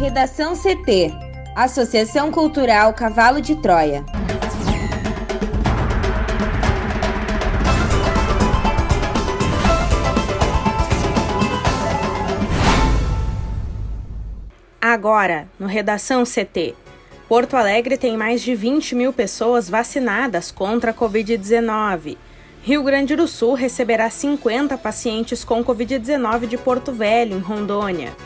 Redação CT Associação Cultural Cavalo de Troia. Agora, no Redação CT. Porto Alegre tem mais de 20 mil pessoas vacinadas contra a Covid-19. Rio Grande do Sul receberá 50 pacientes com Covid-19 de Porto Velho, em Rondônia.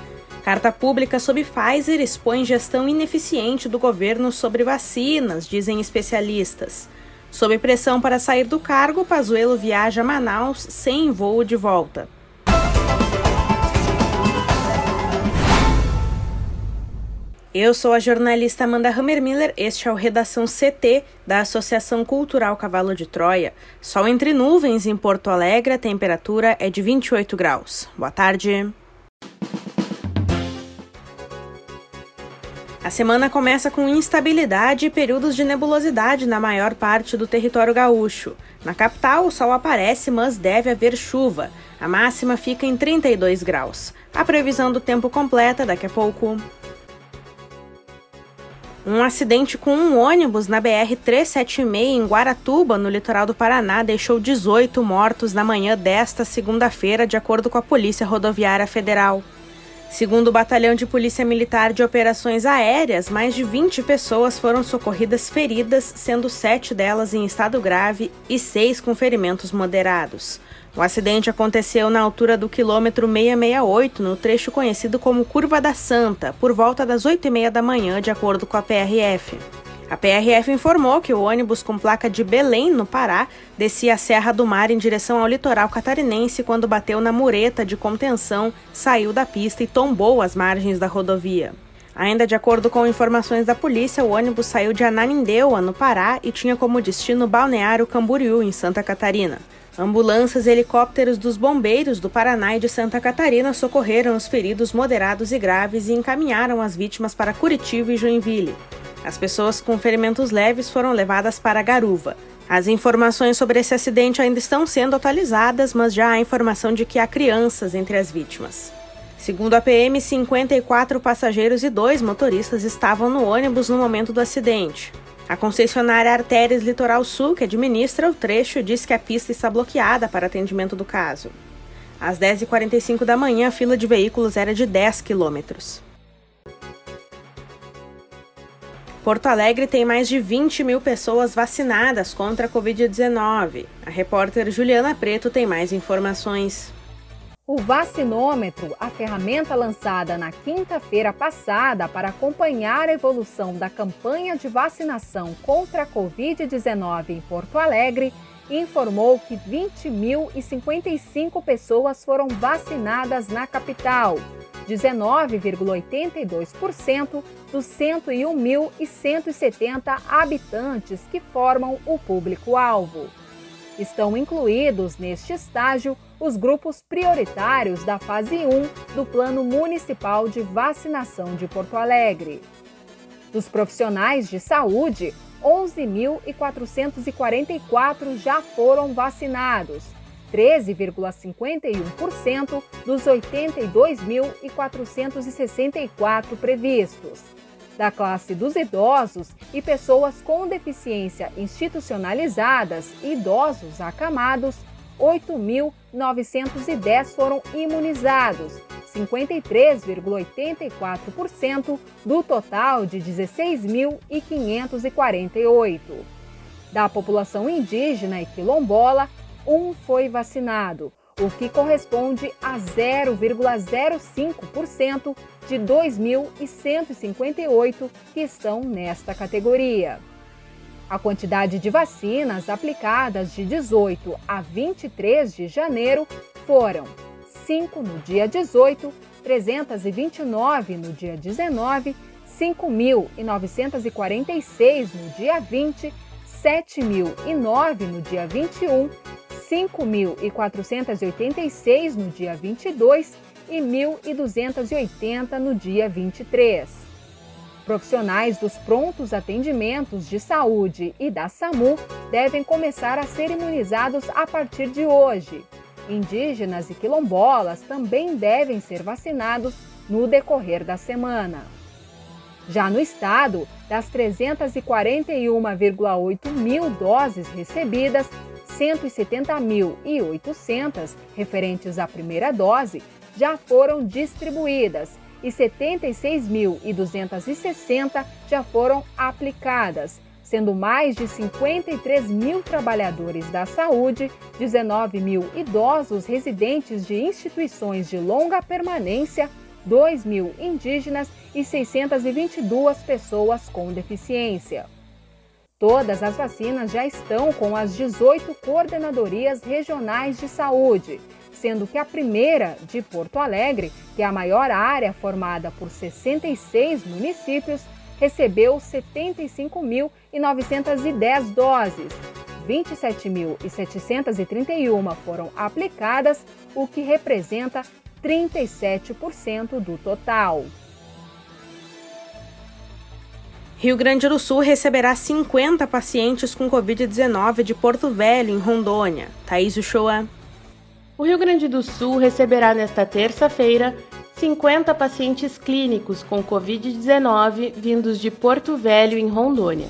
Carta pública sobre Pfizer expõe gestão ineficiente do governo sobre vacinas, dizem especialistas. Sob pressão para sair do cargo, Pazuello viaja a Manaus sem voo de volta. Eu sou a jornalista Amanda Hammermiller, este é o Redação CT da Associação Cultural Cavalo de Troia. Sol entre nuvens em Porto Alegre, a temperatura é de 28 graus. Boa tarde. A semana começa com instabilidade e períodos de nebulosidade na maior parte do território gaúcho. Na capital, o sol aparece, mas deve haver chuva. A máxima fica em 32 graus. A previsão do tempo completa daqui a pouco. Um acidente com um ônibus na BR-376 em Guaratuba, no litoral do Paraná, deixou 18 mortos na manhã desta segunda-feira, de acordo com a Polícia Rodoviária Federal. Segundo o Batalhão de Polícia Militar de Operações Aéreas, mais de 20 pessoas foram socorridas feridas, sendo sete delas em estado grave e seis com ferimentos moderados. O acidente aconteceu na altura do quilômetro 668, no trecho conhecido como Curva da Santa, por volta das 8 e meia da manhã, de acordo com a PRF. A PRF informou que o ônibus com placa de Belém, no Pará, descia a Serra do Mar em direção ao litoral catarinense quando bateu na mureta de contenção, saiu da pista e tombou às margens da rodovia. Ainda de acordo com informações da polícia, o ônibus saiu de Ananindeua, no Pará, e tinha como destino Balneário Camboriú, em Santa Catarina. Ambulâncias e helicópteros dos bombeiros do Paraná e de Santa Catarina socorreram os feridos moderados e graves e encaminharam as vítimas para Curitiba e Joinville. As pessoas com ferimentos leves foram levadas para Garuva. As informações sobre esse acidente ainda estão sendo atualizadas, mas já há informação de que há crianças entre as vítimas. Segundo a PM, 54 passageiros e dois motoristas estavam no ônibus no momento do acidente. A concessionária Artérias Litoral Sul, que administra o trecho, diz que a pista está bloqueada para atendimento do caso. Às 10h45 da manhã, a fila de veículos era de 10 quilômetros. Porto Alegre tem mais de 20 mil pessoas vacinadas contra a Covid-19. A repórter Juliana Preto tem mais informações. O vacinômetro, a ferramenta lançada na quinta-feira passada para acompanhar a evolução da campanha de vacinação contra a Covid-19 em Porto Alegre, informou que 20.055 pessoas foram vacinadas na capital, 19,82% dos 101.170 habitantes que formam o público-alvo. Estão incluídos neste estágio os grupos prioritários da fase 1 do Plano Municipal de Vacinação de Porto Alegre. Dos profissionais de saúde, 11.444 já foram vacinados, 13,51% dos 82.464 previstos. Da classe dos idosos e pessoas com deficiência institucionalizadas idosos acamados, 8.910 foram imunizados, 53,84% do total de 16.548. Da população indígena e quilombola, um foi vacinado, o que corresponde a 0,05% de 2.158 que estão nesta categoria. A quantidade de vacinas aplicadas de 18 a 23 de janeiro foram 5 no dia 18, 329 no dia 19, 5.946 no dia 20, 7.009 no dia 21, 5.486 no dia 22 e 1.280 no dia 23. Profissionais dos prontos atendimentos de saúde e da SAMU devem começar a ser imunizados a partir de hoje. Indígenas e quilombolas também devem ser vacinados no decorrer da semana. Já no estado, das 341,8 mil doses recebidas, 170.800 referentes à primeira dose já foram distribuídas e 76.260 já foram aplicadas, sendo mais de 53 mil trabalhadores da saúde, 19 mil idosos residentes de instituições de longa permanência, 2 mil indígenas e 622 pessoas com deficiência. Todas as vacinas já estão com as 18 coordenadorias regionais de saúde, sendo que a primeira, de Porto Alegre, que é a maior área formada por 66 municípios, recebeu 75.910 doses. 27.731 foram aplicadas, o que representa 37% do total. Rio Grande do Sul receberá 50 pacientes com Covid-19 de Porto Velho, em Rondônia. Thaís Uchoa. O Rio Grande do Sul receberá nesta terça-feira 50 pacientes clínicos com Covid-19 vindos de Porto Velho, em Rondônia.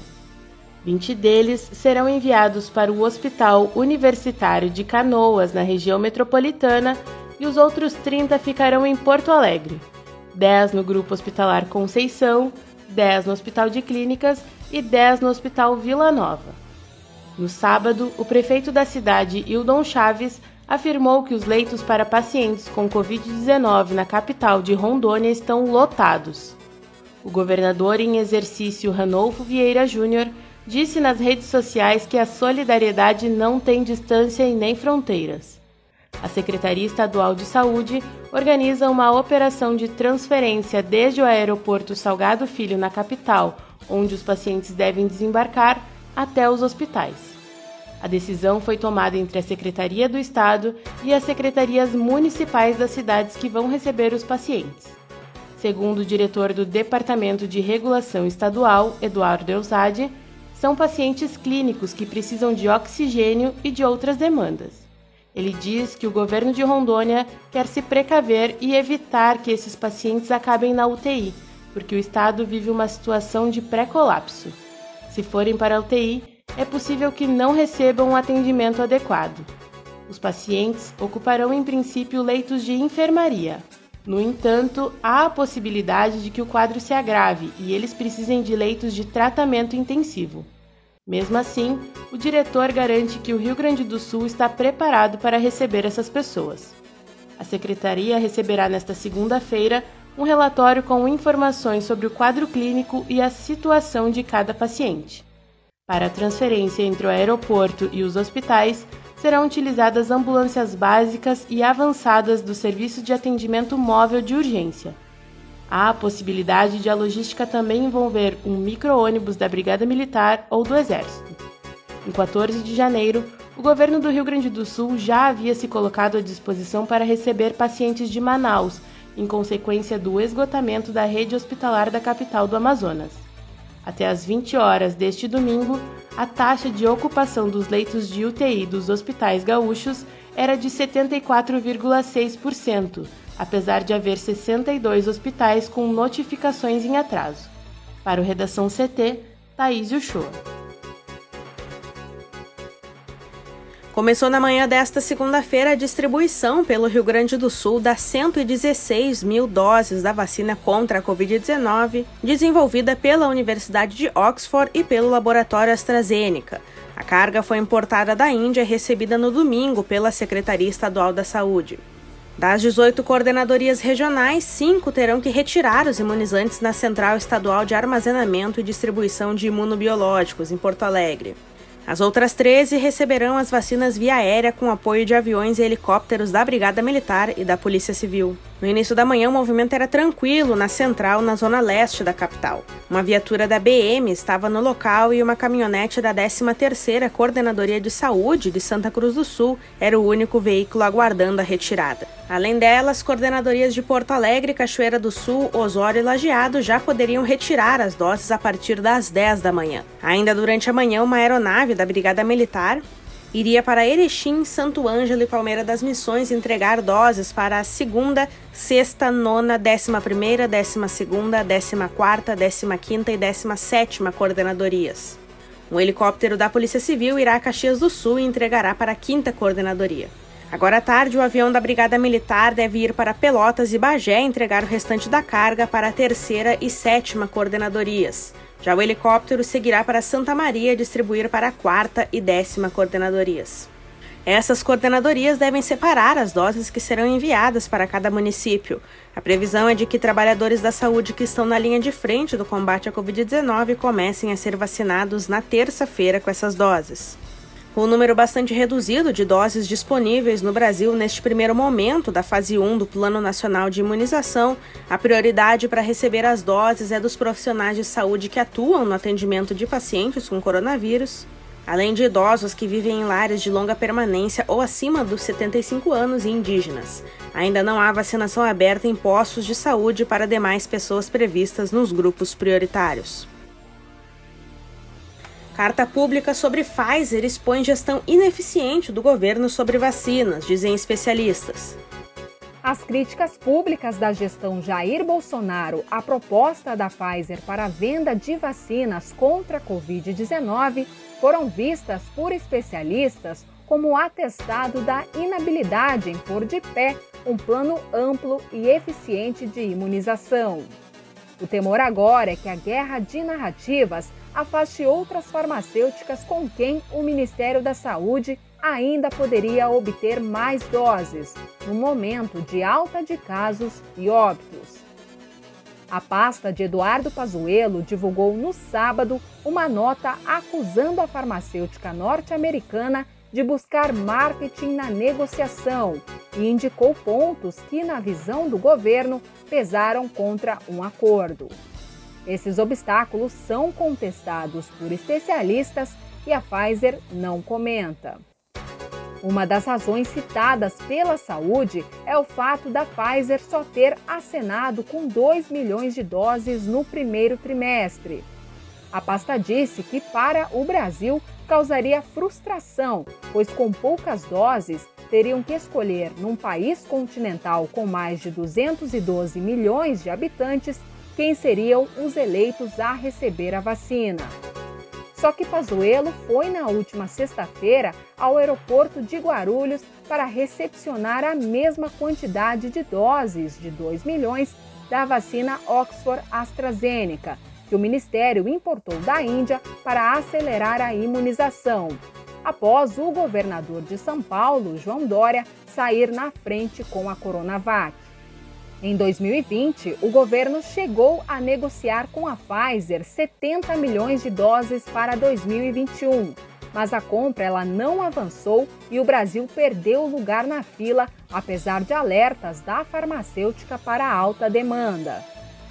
20 deles serão enviados para o Hospital Universitário de Canoas, na região metropolitana, e os outros 30 ficarão em Porto Alegre. 10 no Grupo Hospitalar Conceição, 10 no Hospital de Clínicas e 10 no Hospital Vila Nova. No sábado, o prefeito da cidade, Hildon Chaves, afirmou que os leitos para pacientes com Covid-19 na capital de Rondônia estão lotados. O governador em exercício Ranolfo Vieira Júnior disse nas redes sociais que a solidariedade não tem distância e nem fronteiras. A Secretaria Estadual de Saúde organiza uma operação de transferência desde o aeroporto Salgado Filho, na capital, onde os pacientes devem desembarcar, até os hospitais. A decisão foi tomada entre a Secretaria do Estado e as secretarias municipais das cidades que vão receber os pacientes. Segundo o diretor do Departamento de Regulação Estadual, Eduardo Eusade, são pacientes clínicos que precisam de oxigênio e de outras demandas. Ele diz que o governo de Rondônia quer se precaver e evitar que esses pacientes acabem na UTI, porque o estado vive uma situação de pré-colapso. Se forem para a UTI, é possível que não recebam um atendimento adequado. Os pacientes ocuparão em princípio leitos de enfermaria. No entanto, há a possibilidade de que o quadro se agrave e eles precisem de leitos de tratamento intensivo. Mesmo assim, o diretor garante que o Rio Grande do Sul está preparado para receber essas pessoas. A secretaria receberá nesta segunda-feira um relatório com informações sobre o quadro clínico e a situação de cada paciente. Para a transferência entre o aeroporto e os hospitais, serão utilizadas ambulâncias básicas e avançadas do Serviço de Atendimento Móvel de Urgência. Há a possibilidade de a logística também envolver um micro-ônibus da Brigada Militar ou do Exército. Em 14 de janeiro, o governo do Rio Grande do Sul já havia se colocado à disposição para receber pacientes de Manaus, em consequência do esgotamento da rede hospitalar da capital do Amazonas. Até às 20 horas deste domingo, a taxa de ocupação dos leitos de UTI dos hospitais gaúchos era de 74,6%, apesar de haver 62 hospitais com notificações em atraso. Para o Redação CT, Thaís Uchoa. Começou na manhã desta segunda-feira a distribuição pelo Rio Grande do Sul das 116 mil doses da vacina contra a Covid-19, desenvolvida pela Universidade de Oxford e pelo laboratório AstraZeneca. A carga foi importada da Índia e recebida no domingo pela Secretaria Estadual da Saúde. Das 18 coordenadorias regionais, cinco terão que retirar os imunizantes na Central Estadual de Armazenamento e Distribuição de Imunobiológicos, em Porto Alegre. As outras 13 receberão as vacinas via aérea com apoio de aviões e helicópteros da Brigada Militar e da Polícia Civil. No início da manhã, o movimento era tranquilo na central, na zona leste da capital. Uma viatura da BM estava no local e uma caminhonete da 13ª Coordenadoria de Saúde de Santa Cruz do Sul era o único veículo aguardando a retirada. Além delas, coordenadorias de Porto Alegre, Cachoeira do Sul, Osório e Lajeado já poderiam retirar as doses a partir das 10 da manhã. Ainda durante a manhã, uma aeronave da Brigada Militar iria para Erechim, Santo Ângelo e Palmeira das Missões entregar doses para a segunda, sexta, nona, décima primeira, décima segunda, décima quarta, décima quinta e décima sétima coordenadorias. Um helicóptero da Polícia Civil irá a Caxias do Sul e entregará para a quinta coordenadoria. Agora à tarde, o avião da Brigada Militar deve ir para Pelotas e Bagé entregar o restante da carga para a terceira e sétima coordenadorias. Já o helicóptero seguirá para Santa Maria distribuir para a quarta e décima coordenadorias. Essas coordenadorias devem separar as doses que serão enviadas para cada município. A previsão é de que trabalhadores da saúde que estão na linha de frente do combate à Covid-19 comecem a ser vacinados na terça-feira com essas doses. Um número bastante reduzido de doses disponíveis no Brasil neste primeiro momento da fase 1 do Plano Nacional de Imunização, a prioridade para receber as doses é dos profissionais de saúde que atuam no atendimento de pacientes com coronavírus, além de idosos que vivem em lares de longa permanência ou acima dos 75 anos e indígenas. Ainda não há vacinação aberta em postos de saúde para demais pessoas previstas nos grupos prioritários. Carta pública sobre Pfizer expõe gestão ineficiente do governo sobre vacinas, dizem especialistas. As críticas públicas da gestão Jair Bolsonaro à proposta da Pfizer para a venda de vacinas contra a Covid-19 foram vistas por especialistas como atestado da inabilidade em pôr de pé um plano amplo e eficiente de imunização. O temor agora é que a guerra de narrativas afaste outras farmacêuticas com quem o Ministério da Saúde ainda poderia obter mais doses, no momento de alta de casos e óbitos. A pasta de Eduardo Pazuello divulgou no sábado uma nota acusando a farmacêutica norte-americana de buscar marketing na negociação e indicou pontos que, na visão do governo, pesaram contra um acordo. Esses obstáculos são contestados por especialistas e a Pfizer não comenta. Uma das razões citadas pela saúde é o fato da Pfizer só ter acenado com 2 milhões de doses no primeiro trimestre. A pasta disse que para o Brasil causaria frustração, pois com poucas doses teriam que escolher num país continental com mais de 212 milhões de habitantes quem seriam os eleitos a receber a vacina. Só que Pazuello foi na última sexta-feira ao aeroporto de Guarulhos para recepcionar a mesma quantidade de doses de 2 milhões da vacina Oxford AstraZeneca, que o ministério importou da Índia para acelerar a imunização, após o governador de São Paulo, João Dória, sair na frente com a Coronavac. Em 2020, o governo chegou a negociar com a Pfizer 70 milhões de doses para 2021, mas a compra ela não avançou e o Brasil perdeu lugar na fila, apesar de alertas da farmacêutica para alta demanda.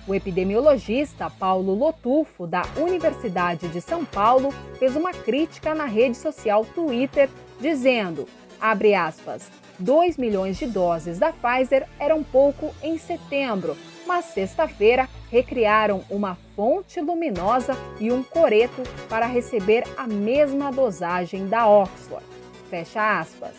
O epidemiologista Paulo Lotufo, da Universidade de São Paulo, fez uma crítica na rede social Twitter, dizendo, abre aspas, 2 milhões de doses da Pfizer eram pouco em setembro, mas sexta-feira recriaram uma fonte luminosa e um coreto para receber a mesma dosagem da Oxford. Fecha aspas.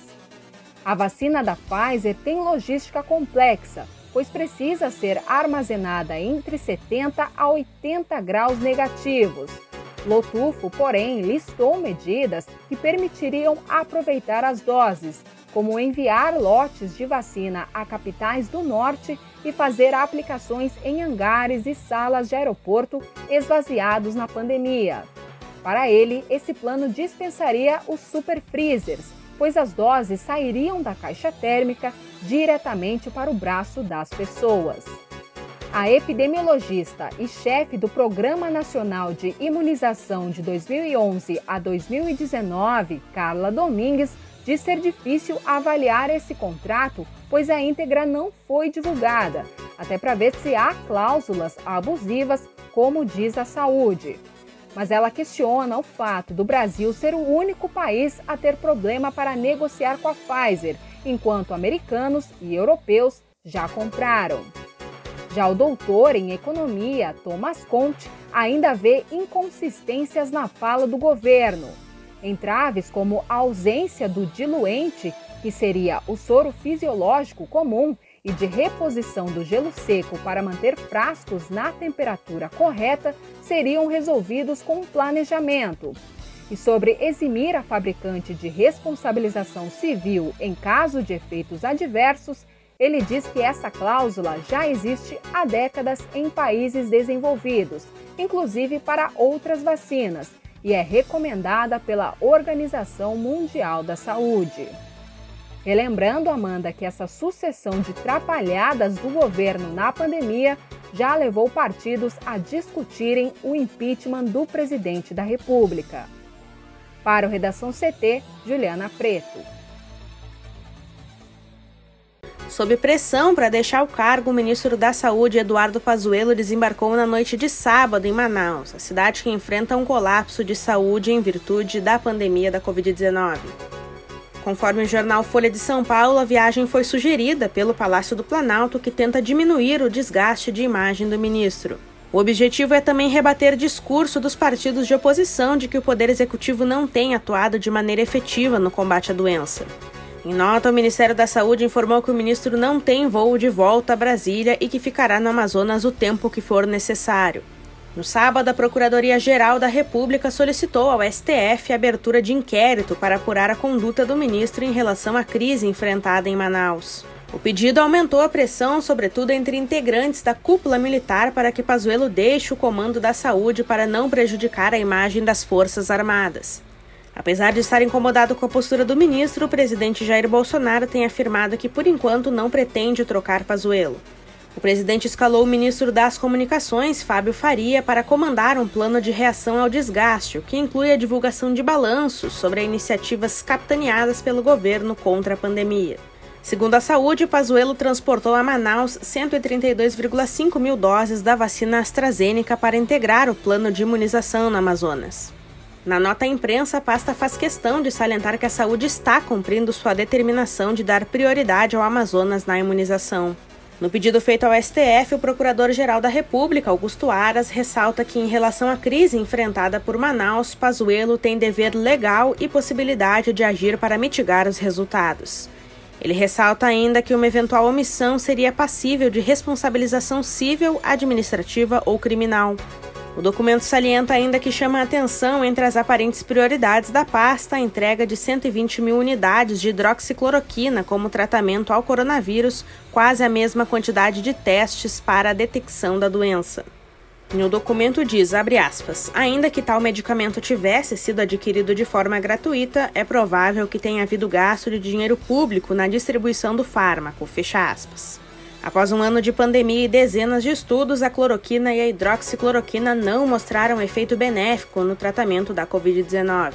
A vacina da Pfizer tem logística complexa, pois precisa ser armazenada entre 70 a 80 graus negativos. Lotufo, porém, listou medidas que permitiriam aproveitar as doses, como enviar lotes de vacina a capitais do norte e fazer aplicações em hangares e salas de aeroporto esvaziados na pandemia. Para ele, esse plano dispensaria os super freezers, pois as doses sairiam da caixa térmica diretamente para o braço das pessoas. A epidemiologista e chefe do Programa Nacional de Imunização de 2011 a 2019, Carla Domingues, de ser difícil avaliar esse contrato, pois a íntegra não foi divulgada, até para ver se há cláusulas abusivas, como diz a saúde. Mas ela questiona o fato do Brasil ser o único país a ter problema para negociar com a Pfizer, enquanto americanos e europeus já compraram. Já o doutor em economia, Thomas Conte, ainda vê inconsistências na fala do governo. Entraves como a ausência do diluente, que seria o soro fisiológico comum, e de reposição do gelo seco para manter frascos na temperatura correta seriam resolvidos com um planejamento. E sobre eximir a fabricante de responsabilização civil em caso de efeitos adversos, ele diz que essa cláusula já existe há décadas em países desenvolvidos, inclusive para outras vacinas, e é recomendada pela Organização Mundial da Saúde. Relembrando, Amanda, que essa sucessão de trapalhadas do governo na pandemia já levou partidos a discutirem o impeachment do presidente da República. Para o Redação CT, Juliana Preto. Sob pressão para deixar o cargo, o ministro da Saúde, Eduardo Pazuello, desembarcou na noite de sábado em Manaus, a cidade que enfrenta um colapso de saúde em virtude da pandemia da Covid-19. Conforme o jornal Folha de São Paulo, a viagem foi sugerida pelo Palácio do Planalto, que tenta diminuir o desgaste de imagem do ministro. O objetivo é também rebater discurso dos partidos de oposição de que o Poder Executivo não tem atuado de maneira efetiva no combate à doença. Em nota, o Ministério da Saúde informou que o ministro não tem voo de volta a Brasília e que ficará no Amazonas o tempo que for necessário. No sábado, a Procuradoria-Geral da República solicitou ao STF a abertura de inquérito para apurar a conduta do ministro em relação à crise enfrentada em Manaus. O pedido aumentou a pressão, sobretudo entre integrantes da cúpula militar, para que Pazuello deixe o comando da saúde para não prejudicar a imagem das Forças Armadas. Apesar de estar incomodado com a postura do ministro, o presidente Jair Bolsonaro tem afirmado que, por enquanto, não pretende trocar Pazuello. O presidente escalou o ministro das Comunicações, Fábio Faria, para comandar um plano de reação ao desgaste, que inclui a divulgação de balanços sobre iniciativas capitaneadas pelo governo contra a pandemia. Segundo a saúde, Pazuello transportou a Manaus 132,5 mil doses da vacina AstraZeneca para integrar o plano de imunização no Amazonas. Na nota à imprensa, a pasta faz questão de salientar que a saúde está cumprindo sua determinação de dar prioridade ao Amazonas na imunização. No pedido feito ao STF, o Procurador-Geral da República, Augusto Aras, ressalta que, em relação à crise enfrentada por Manaus, Pazuello tem dever legal e possibilidade de agir para mitigar os resultados. Ele ressalta ainda que uma eventual omissão seria passível de responsabilização civil, administrativa ou criminal. O documento salienta ainda que chama a atenção entre as aparentes prioridades da pasta a entrega de 120 mil unidades de hidroxicloroquina como tratamento ao coronavírus, quase a mesma quantidade de testes para a detecção da doença. o documento diz, aspas, ainda que tal medicamento tivesse sido adquirido de forma gratuita, é provável que tenha havido gasto de dinheiro público na distribuição do fármaco, fecha aspas. Após um ano de pandemia e dezenas de estudos, a cloroquina e a hidroxicloroquina não mostraram efeito benéfico no tratamento da Covid-19.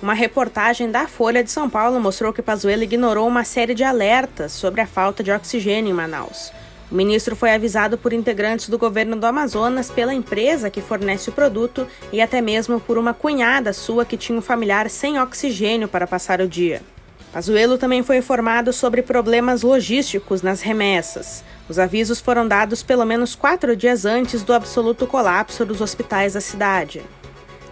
Uma reportagem da Folha de São Paulo mostrou que Pazuello ignorou uma série de alertas sobre a falta de oxigênio em Manaus. O ministro foi avisado por integrantes do governo do Amazonas, pela empresa que fornece o produto e até mesmo por uma cunhada sua que tinha um familiar sem oxigênio para passar o dia. Pazuello também foi informado sobre problemas logísticos nas remessas. Os avisos foram dados pelo menos quatro dias antes do absoluto colapso dos hospitais da cidade.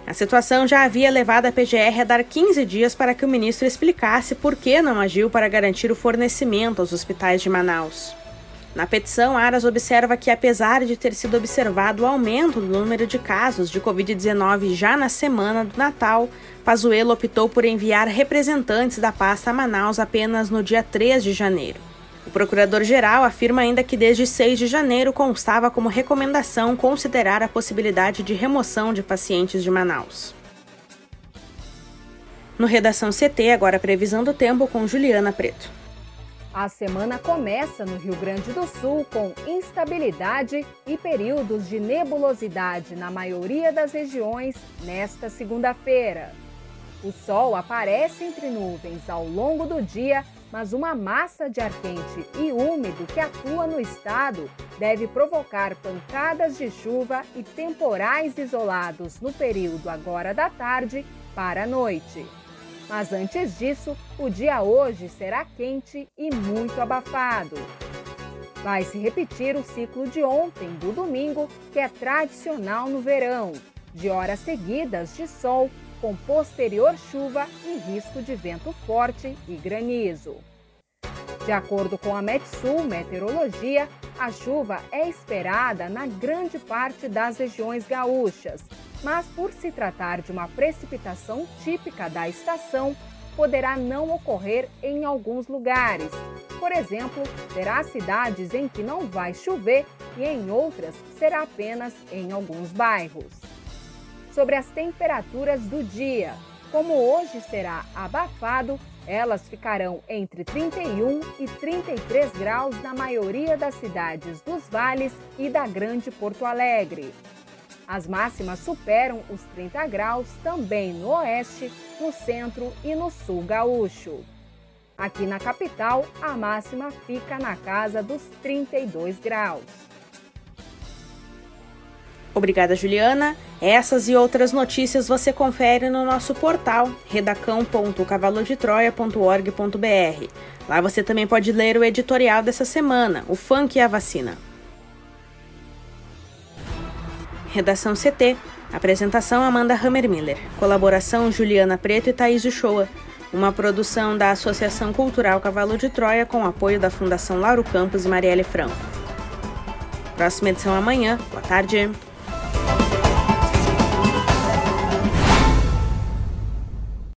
A situação já havia levado a PGR a dar 15 dias para que o ministro explicasse por que não agiu para garantir o fornecimento aos hospitais de Manaus. Na petição, Aras observa que, apesar de ter sido observado o aumento do número de casos de Covid-19 já na semana do Natal, Pazuello optou por enviar representantes da pasta a Manaus apenas no dia 3 de janeiro. O procurador-geral afirma ainda que desde 6 de janeiro constava como recomendação considerar a possibilidade de remoção de pacientes de Manaus. No Redação CT, agora previsão do tempo com Juliana Preto. A semana começa no Rio Grande do Sul com instabilidade e períodos de nebulosidade na maioria das regiões nesta segunda-feira. O sol aparece entre nuvens ao longo do dia, mas uma massa de ar quente e úmido que atua no estado deve provocar pancadas de chuva e temporais isolados no período agora da tarde para a noite. Mas antes disso, o dia hoje será quente e muito abafado. Vai se repetir o ciclo de ontem, do domingo, que é tradicional no verão, de horas seguidas de sol, com posterior chuva e risco de vento forte e granizo. De acordo com a Metsul Meteorologia, a chuva é esperada na grande parte das regiões gaúchas, mas por se tratar de uma precipitação típica da estação, poderá não ocorrer em alguns lugares. Por exemplo, terá cidades em que não vai chover e em outras será apenas em alguns bairros. Sobre as temperaturas do dia, como hoje será abafado, elas ficarão entre 31 e 33 graus na maioria das cidades dos vales e da Grande Porto Alegre. As máximas superam os 30 graus também no oeste, no centro e no sul gaúcho. Aqui na capital, a máxima fica na casa dos 32 graus. Obrigada, Juliana. Essas e outras notícias você confere no nosso portal redacão.cavalodetroia.org.br. Lá você também pode ler o editorial dessa semana, o funk e a vacina. Redação CT. Apresentação Amanda Hammermiller. Colaboração Juliana Preto e Thaís Uchoa. Uma produção da Associação Cultural Cavalo de Troia com apoio da Fundação Lauro Campos e Marielle Franco. Próxima edição amanhã. Boa tarde.